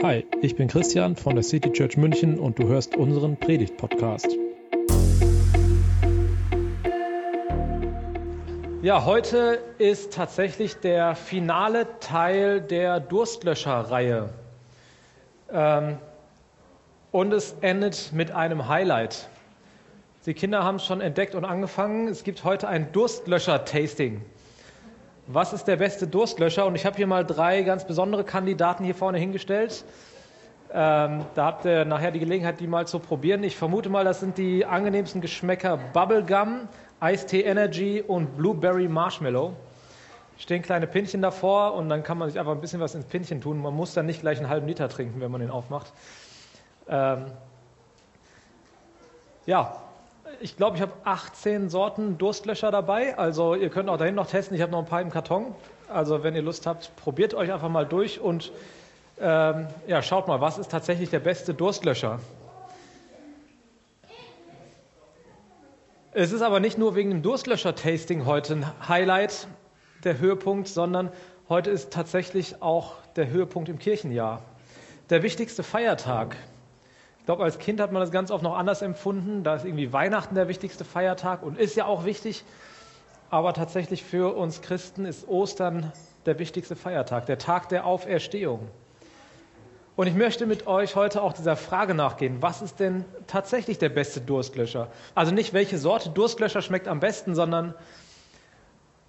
Hi, ich bin Christian von der City Church München und du hörst unseren Predigt-Podcast. Ja, heute ist tatsächlich der finale Teil der Durstlöscher-Reihe. Ähm, und es endet mit einem Highlight. Die Kinder haben es schon entdeckt und angefangen. Es gibt heute ein Durstlöscher-Tasting. Was ist der beste Durstlöscher? Und ich habe hier mal drei ganz besondere Kandidaten hier vorne hingestellt. Ähm, da habt ihr nachher die Gelegenheit, die mal zu probieren. Ich vermute mal, das sind die angenehmsten Geschmäcker Bubblegum, Ice-Tea Energy und Blueberry Marshmallow. Stehen kleine Pinchen davor und dann kann man sich einfach ein bisschen was ins Pinchen tun. Man muss dann nicht gleich einen halben Liter trinken, wenn man den aufmacht. Ähm, ja, ich glaube, ich habe 18 Sorten Durstlöscher dabei. Also ihr könnt auch dahin noch testen. Ich habe noch ein paar im Karton. Also wenn ihr Lust habt, probiert euch einfach mal durch und ähm, ja, schaut mal, was ist tatsächlich der beste Durstlöscher. Es ist aber nicht nur wegen dem Durstlöscher-Tasting heute ein Highlight, der Höhepunkt, sondern heute ist tatsächlich auch der Höhepunkt im Kirchenjahr. Der wichtigste Feiertag glaube, als Kind hat man das ganz oft noch anders empfunden. Da ist irgendwie Weihnachten der wichtigste Feiertag und ist ja auch wichtig. Aber tatsächlich für uns Christen ist Ostern der wichtigste Feiertag, der Tag der Auferstehung. Und ich möchte mit euch heute auch dieser Frage nachgehen, was ist denn tatsächlich der beste Durstlöscher? Also nicht, welche Sorte Durstlöscher schmeckt am besten, sondern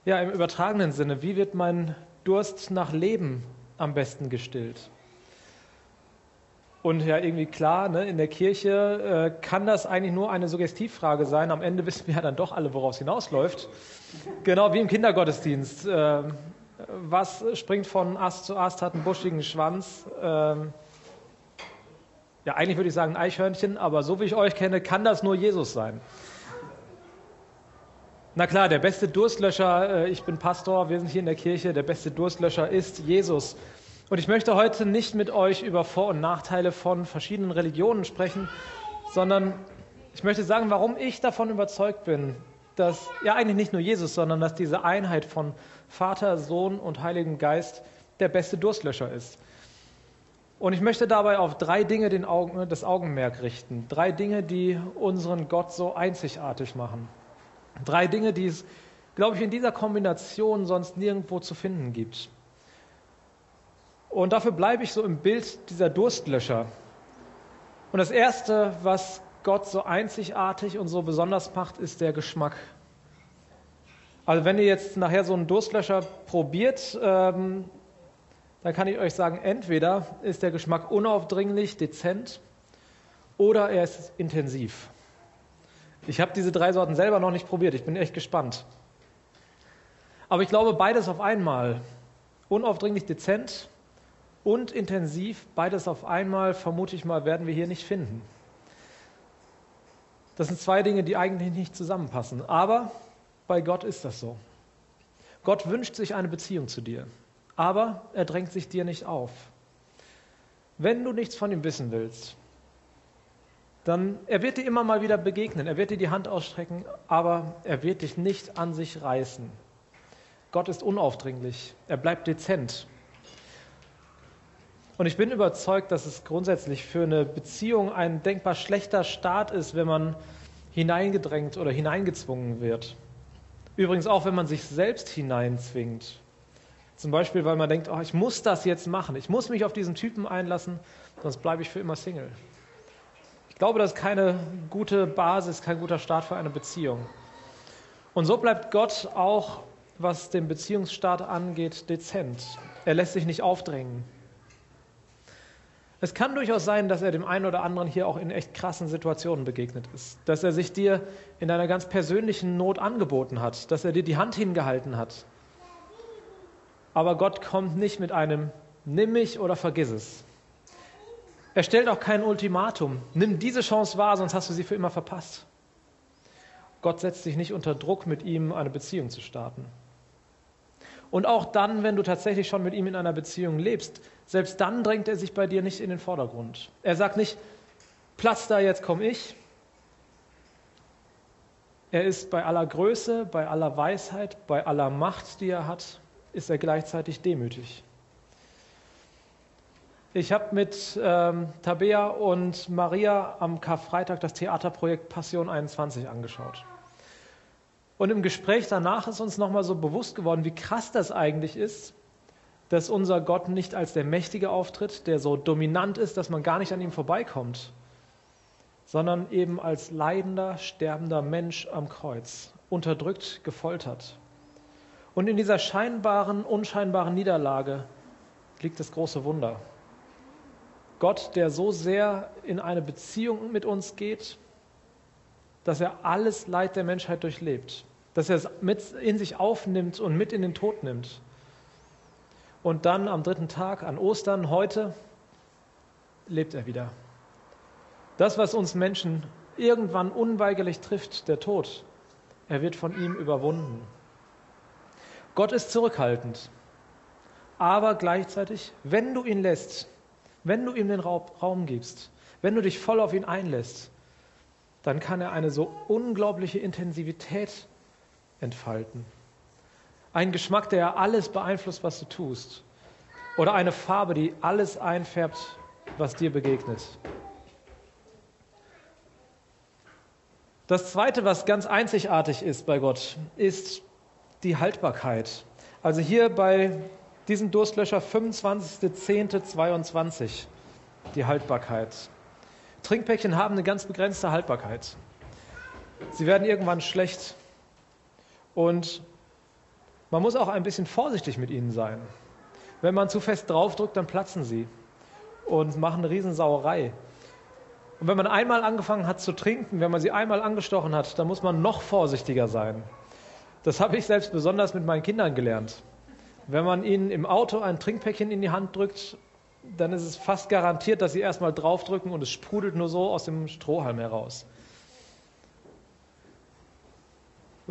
ja, im übertragenen Sinne, wie wird mein Durst nach Leben am besten gestillt? Und ja, irgendwie klar, ne, in der Kirche äh, kann das eigentlich nur eine Suggestivfrage sein. Am Ende wissen wir ja dann doch alle, worauf es hinausläuft. Genau wie im Kindergottesdienst. Äh, was springt von Ast zu Ast, hat einen buschigen Schwanz? Ähm, ja, eigentlich würde ich sagen Eichhörnchen, aber so wie ich euch kenne, kann das nur Jesus sein. Na klar, der beste Durstlöscher, äh, ich bin Pastor, wir sind hier in der Kirche, der beste Durstlöscher ist Jesus. Und ich möchte heute nicht mit euch über Vor- und Nachteile von verschiedenen Religionen sprechen, sondern ich möchte sagen, warum ich davon überzeugt bin, dass ja eigentlich nicht nur Jesus, sondern dass diese Einheit von Vater, Sohn und Heiligen Geist der beste Durstlöscher ist. Und ich möchte dabei auf drei Dinge den Augen, das Augenmerk richten. Drei Dinge, die unseren Gott so einzigartig machen. Drei Dinge, die es, glaube ich, in dieser Kombination sonst nirgendwo zu finden gibt. Und dafür bleibe ich so im Bild dieser Durstlöscher. Und das Erste, was Gott so einzigartig und so besonders macht, ist der Geschmack. Also wenn ihr jetzt nachher so einen Durstlöscher probiert, ähm, dann kann ich euch sagen, entweder ist der Geschmack unaufdringlich, dezent oder er ist intensiv. Ich habe diese drei Sorten selber noch nicht probiert, ich bin echt gespannt. Aber ich glaube beides auf einmal. Unaufdringlich dezent und intensiv, beides auf einmal, vermute ich mal, werden wir hier nicht finden. Das sind zwei Dinge, die eigentlich nicht zusammenpassen. Aber bei Gott ist das so. Gott wünscht sich eine Beziehung zu dir, aber er drängt sich dir nicht auf. Wenn du nichts von ihm wissen willst, dann er wird dir immer mal wieder begegnen, er wird dir die Hand ausstrecken, aber er wird dich nicht an sich reißen. Gott ist unaufdringlich, er bleibt dezent und ich bin überzeugt, dass es grundsätzlich für eine Beziehung ein denkbar schlechter Start ist, wenn man hineingedrängt oder hineingezwungen wird. Übrigens auch, wenn man sich selbst hineinzwingt. Zum Beispiel, weil man denkt, oh, ich muss das jetzt machen, ich muss mich auf diesen Typen einlassen, sonst bleibe ich für immer Single. Ich glaube, das ist keine gute Basis, kein guter Start für eine Beziehung. Und so bleibt Gott auch, was den Beziehungsstart angeht, dezent. Er lässt sich nicht aufdrängen. Es kann durchaus sein, dass er dem einen oder anderen hier auch in echt krassen Situationen begegnet ist. Dass er sich dir in deiner ganz persönlichen Not angeboten hat, dass er dir die Hand hingehalten hat. Aber Gott kommt nicht mit einem Nimm mich oder vergiss es. Er stellt auch kein Ultimatum. Nimm diese Chance wahr, sonst hast du sie für immer verpasst. Gott setzt dich nicht unter Druck, mit ihm eine Beziehung zu starten. Und auch dann, wenn du tatsächlich schon mit ihm in einer Beziehung lebst, selbst dann drängt er sich bei dir nicht in den Vordergrund. Er sagt nicht, Platz da, jetzt komme ich. Er ist bei aller Größe, bei aller Weisheit, bei aller Macht, die er hat, ist er gleichzeitig demütig. Ich habe mit ähm, Tabea und Maria am Karfreitag das Theaterprojekt Passion 21 angeschaut. Und im Gespräch danach ist uns nochmal so bewusst geworden, wie krass das eigentlich ist, dass unser Gott nicht als der Mächtige auftritt, der so dominant ist, dass man gar nicht an ihm vorbeikommt, sondern eben als leidender, sterbender Mensch am Kreuz, unterdrückt, gefoltert. Und in dieser scheinbaren, unscheinbaren Niederlage liegt das große Wunder. Gott, der so sehr in eine Beziehung mit uns geht, dass er alles Leid der Menschheit durchlebt, dass er es mit in sich aufnimmt und mit in den Tod nimmt. Und dann am dritten Tag, an Ostern, heute, lebt er wieder. Das, was uns Menschen irgendwann unweigerlich trifft, der Tod, er wird von ihm überwunden. Gott ist zurückhaltend, aber gleichzeitig, wenn du ihn lässt, wenn du ihm den Raum gibst, wenn du dich voll auf ihn einlässt, dann kann er eine so unglaubliche Intensivität entfalten. Ein Geschmack, der alles beeinflusst, was du tust. Oder eine Farbe, die alles einfärbt, was dir begegnet. Das Zweite, was ganz einzigartig ist bei Gott, ist die Haltbarkeit. Also hier bei diesen Durstlöscher 25.10.22, die Haltbarkeit. Trinkpäckchen haben eine ganz begrenzte Haltbarkeit. Sie werden irgendwann schlecht. Und man muss auch ein bisschen vorsichtig mit ihnen sein. Wenn man zu fest draufdrückt, dann platzen sie und machen eine Riesensauerei. Und wenn man einmal angefangen hat zu trinken, wenn man sie einmal angestochen hat, dann muss man noch vorsichtiger sein. Das habe ich selbst besonders mit meinen Kindern gelernt. Wenn man ihnen im Auto ein Trinkpäckchen in die Hand drückt, dann ist es fast garantiert, dass sie erstmal draufdrücken und es sprudelt nur so aus dem Strohhalm heraus.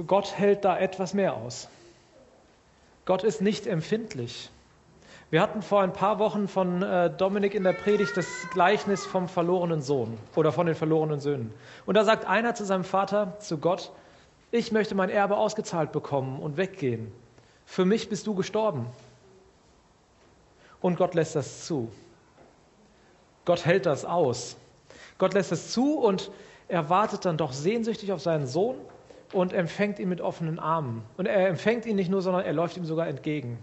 Gott hält da etwas mehr aus. Gott ist nicht empfindlich. Wir hatten vor ein paar Wochen von äh, Dominik in der Predigt das Gleichnis vom verlorenen Sohn oder von den verlorenen Söhnen. Und da sagt einer zu seinem Vater, zu Gott, ich möchte mein Erbe ausgezahlt bekommen und weggehen. Für mich bist du gestorben. Und Gott lässt das zu. Gott hält das aus. Gott lässt es zu und er wartet dann doch sehnsüchtig auf seinen Sohn und empfängt ihn mit offenen Armen. Und er empfängt ihn nicht nur, sondern er läuft ihm sogar entgegen.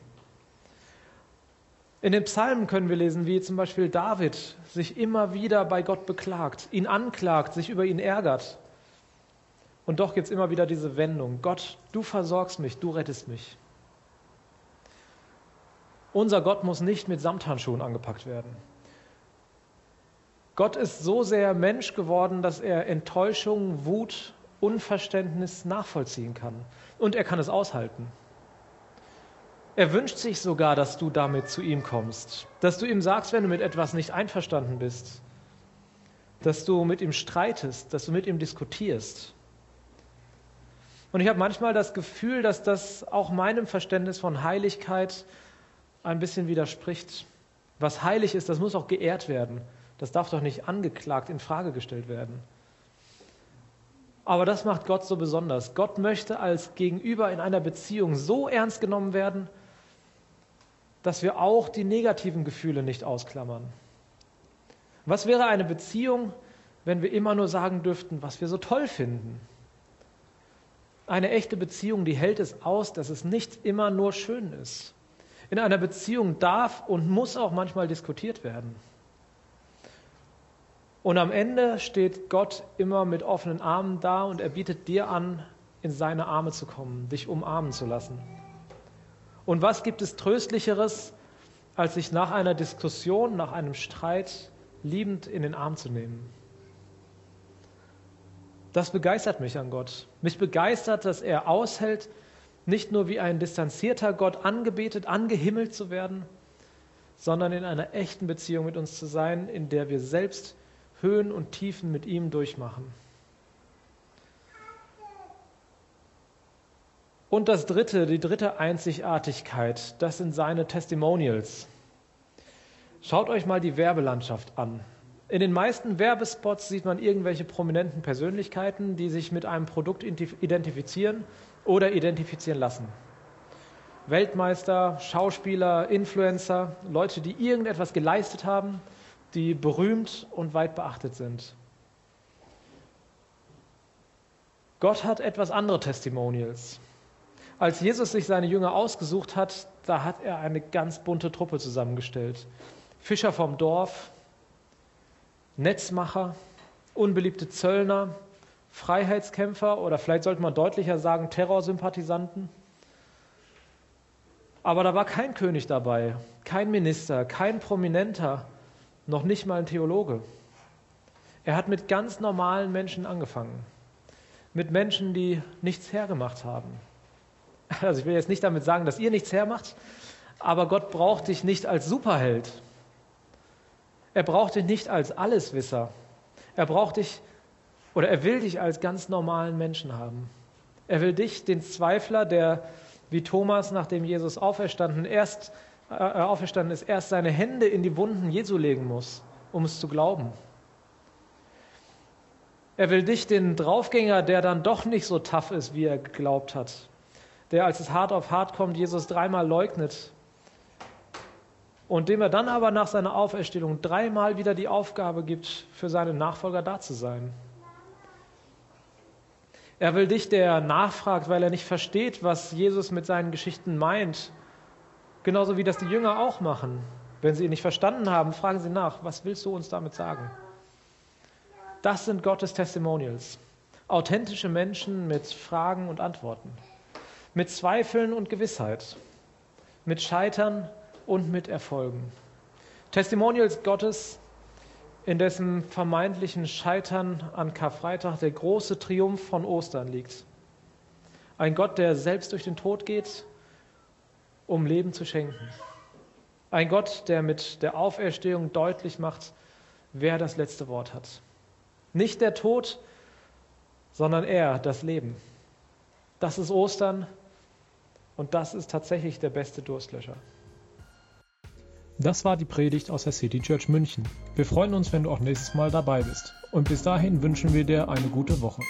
In den Psalmen können wir lesen, wie zum Beispiel David sich immer wieder bei Gott beklagt, ihn anklagt, sich über ihn ärgert. Und doch gibt es immer wieder diese Wendung. Gott, du versorgst mich, du rettest mich. Unser Gott muss nicht mit Samthandschuhen angepackt werden. Gott ist so sehr Mensch geworden, dass er Enttäuschung, Wut, Unverständnis nachvollziehen kann. Und er kann es aushalten. Er wünscht sich sogar, dass du damit zu ihm kommst, dass du ihm sagst, wenn du mit etwas nicht einverstanden bist, dass du mit ihm streitest, dass du mit ihm diskutierst. Und ich habe manchmal das Gefühl, dass das auch meinem Verständnis von Heiligkeit ein bisschen widerspricht. Was heilig ist, das muss auch geehrt werden. Das darf doch nicht angeklagt, in Frage gestellt werden. Aber das macht Gott so besonders. Gott möchte als Gegenüber in einer Beziehung so ernst genommen werden, dass wir auch die negativen Gefühle nicht ausklammern. Was wäre eine Beziehung, wenn wir immer nur sagen dürften, was wir so toll finden? Eine echte Beziehung, die hält es aus, dass es nicht immer nur schön ist. In einer Beziehung darf und muss auch manchmal diskutiert werden. Und am Ende steht Gott immer mit offenen Armen da und er bietet dir an, in seine Arme zu kommen, dich umarmen zu lassen. Und was gibt es Tröstlicheres, als sich nach einer Diskussion, nach einem Streit liebend in den Arm zu nehmen? Das begeistert mich an Gott. Mich begeistert, dass er aushält, nicht nur wie ein distanzierter Gott angebetet, angehimmelt zu werden, sondern in einer echten Beziehung mit uns zu sein, in der wir selbst Höhen und Tiefen mit ihm durchmachen. Und das dritte, die dritte Einzigartigkeit, das sind seine Testimonials. Schaut euch mal die Werbelandschaft an. In den meisten Werbespots sieht man irgendwelche prominenten Persönlichkeiten, die sich mit einem Produkt identifizieren oder identifizieren lassen. Weltmeister, Schauspieler, Influencer, Leute, die irgendetwas geleistet haben, die berühmt und weit beachtet sind. Gott hat etwas andere Testimonials. Als Jesus sich seine Jünger ausgesucht hat, da hat er eine ganz bunte Truppe zusammengestellt. Fischer vom Dorf, Netzmacher, unbeliebte Zöllner, Freiheitskämpfer oder vielleicht sollte man deutlicher sagen Terrorsympathisanten. Aber da war kein König dabei, kein Minister, kein Prominenter, noch nicht mal ein Theologe. Er hat mit ganz normalen Menschen angefangen, mit Menschen, die nichts hergemacht haben. Also ich will jetzt nicht damit sagen, dass ihr nichts hermacht, aber Gott braucht dich nicht als Superheld. Er braucht dich nicht als Alleswisser. Er braucht dich oder er will dich als ganz normalen Menschen haben. Er will dich, den Zweifler, der wie Thomas, nachdem Jesus auferstanden, erst, äh, auferstanden ist, erst seine Hände in die Wunden Jesu legen muss, um es zu glauben. Er will dich, den Draufgänger, der dann doch nicht so tough ist, wie er geglaubt hat, der, als es hart auf hart kommt, Jesus dreimal leugnet und dem er dann aber nach seiner Auferstehung dreimal wieder die Aufgabe gibt, für seine Nachfolger da zu sein. Er will dich, der nachfragt, weil er nicht versteht, was Jesus mit seinen Geschichten meint. Genauso wie das die Jünger auch machen. Wenn sie ihn nicht verstanden haben, fragen sie nach, was willst du uns damit sagen? Das sind Gottes Testimonials. Authentische Menschen mit Fragen und Antworten. Mit Zweifeln und Gewissheit. Mit Scheitern und mit Erfolgen. Testimonials Gottes, in dessen vermeintlichen Scheitern an Karfreitag der große Triumph von Ostern liegt. Ein Gott, der selbst durch den Tod geht, um Leben zu schenken. Ein Gott, der mit der Auferstehung deutlich macht, wer das letzte Wort hat. Nicht der Tod, sondern er, das Leben. Das ist Ostern und das ist tatsächlich der beste Durstlöscher. Das war die Predigt aus der City Church München. Wir freuen uns, wenn du auch nächstes Mal dabei bist. Und bis dahin wünschen wir dir eine gute Woche.